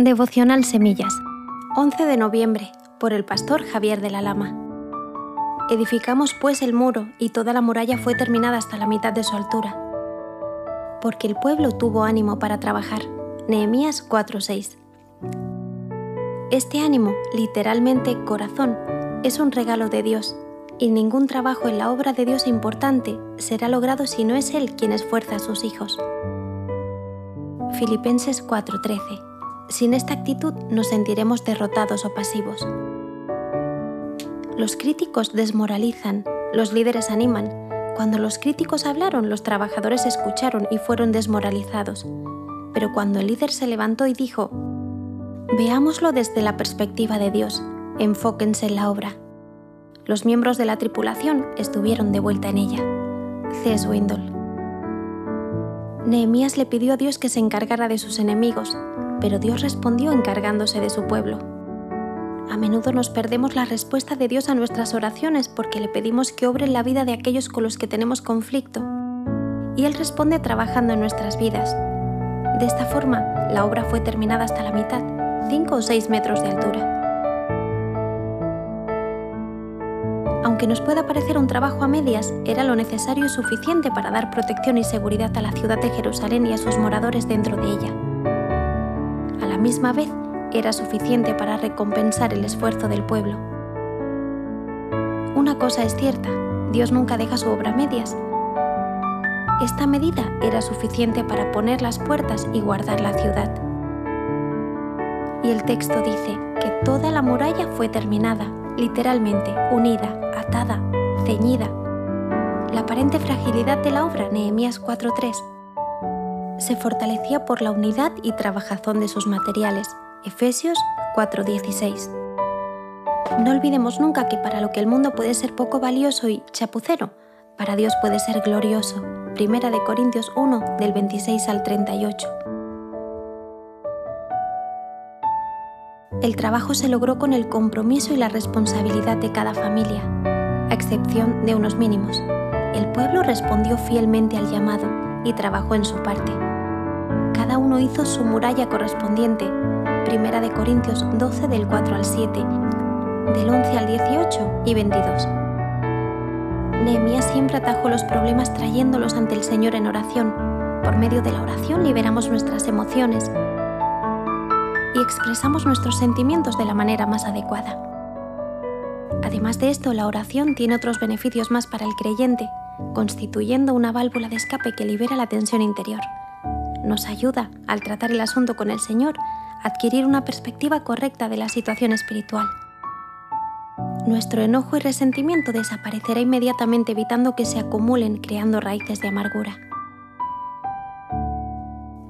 Devocional Semillas, 11 de noviembre, por el pastor Javier de la Lama. Edificamos pues el muro y toda la muralla fue terminada hasta la mitad de su altura. Porque el pueblo tuvo ánimo para trabajar. Nehemías 4:6. Este ánimo, literalmente corazón, es un regalo de Dios, y ningún trabajo en la obra de Dios importante será logrado si no es Él quien esfuerza a sus hijos. Filipenses 4:13 sin esta actitud nos sentiremos derrotados o pasivos. Los críticos desmoralizan, los líderes animan. Cuando los críticos hablaron, los trabajadores escucharon y fueron desmoralizados. Pero cuando el líder se levantó y dijo, Veámoslo desde la perspectiva de Dios, enfóquense en la obra. Los miembros de la tripulación estuvieron de vuelta en ella. C. Swindoll. Nehemías le pidió a Dios que se encargara de sus enemigos, pero Dios respondió encargándose de su pueblo. A menudo nos perdemos la respuesta de Dios a nuestras oraciones porque le pedimos que obre en la vida de aquellos con los que tenemos conflicto. Y Él responde trabajando en nuestras vidas. De esta forma, la obra fue terminada hasta la mitad, 5 o 6 metros de altura. Aunque nos pueda parecer un trabajo a medias, era lo necesario y suficiente para dar protección y seguridad a la ciudad de Jerusalén y a sus moradores dentro de ella misma vez era suficiente para recompensar el esfuerzo del pueblo. Una cosa es cierta, Dios nunca deja su obra a medias. Esta medida era suficiente para poner las puertas y guardar la ciudad. Y el texto dice que toda la muralla fue terminada, literalmente, unida, atada, ceñida. La aparente fragilidad de la obra, Nehemías 4.3, se fortalecía por la unidad y trabajazón de sus materiales. Efesios 4:16. No olvidemos nunca que para lo que el mundo puede ser poco valioso y chapucero, para Dios puede ser glorioso. Primera de Corintios 1 del 26 al 38. El trabajo se logró con el compromiso y la responsabilidad de cada familia, a excepción de unos mínimos. El pueblo respondió fielmente al llamado y trabajó en su parte cada uno hizo su muralla correspondiente. Primera de Corintios 12 del 4 al 7, del 11 al 18 y 22. Nehemías siempre atajó los problemas trayéndolos ante el Señor en oración. Por medio de la oración liberamos nuestras emociones y expresamos nuestros sentimientos de la manera más adecuada. Además de esto, la oración tiene otros beneficios más para el creyente, constituyendo una válvula de escape que libera la tensión interior nos ayuda, al tratar el asunto con el Señor, a adquirir una perspectiva correcta de la situación espiritual. Nuestro enojo y resentimiento desaparecerá inmediatamente evitando que se acumulen creando raíces de amargura.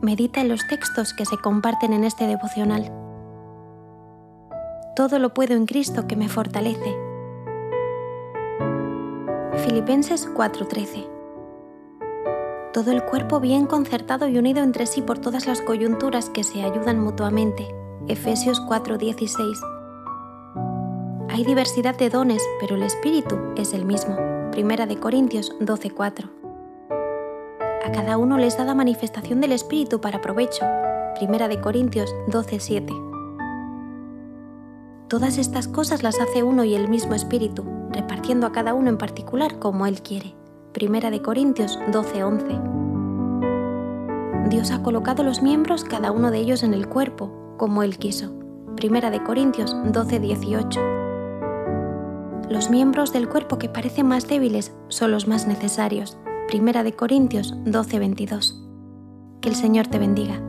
Medita en los textos que se comparten en este devocional. Todo lo puedo en Cristo que me fortalece. Filipenses 4:13 todo el cuerpo bien concertado y unido entre sí por todas las coyunturas que se ayudan mutuamente. Efesios 4:16. Hay diversidad de dones, pero el Espíritu es el mismo. Primera de Corintios 12:4. A cada uno les da la manifestación del Espíritu para provecho. Primera de Corintios 12:7. Todas estas cosas las hace uno y el mismo Espíritu, repartiendo a cada uno en particular como Él quiere. Primera de Corintios 12:11. Dios ha colocado los miembros cada uno de ellos en el cuerpo, como Él quiso. Primera de Corintios 12:18. Los miembros del cuerpo que parecen más débiles son los más necesarios. Primera de Corintios 12:22. Que el Señor te bendiga.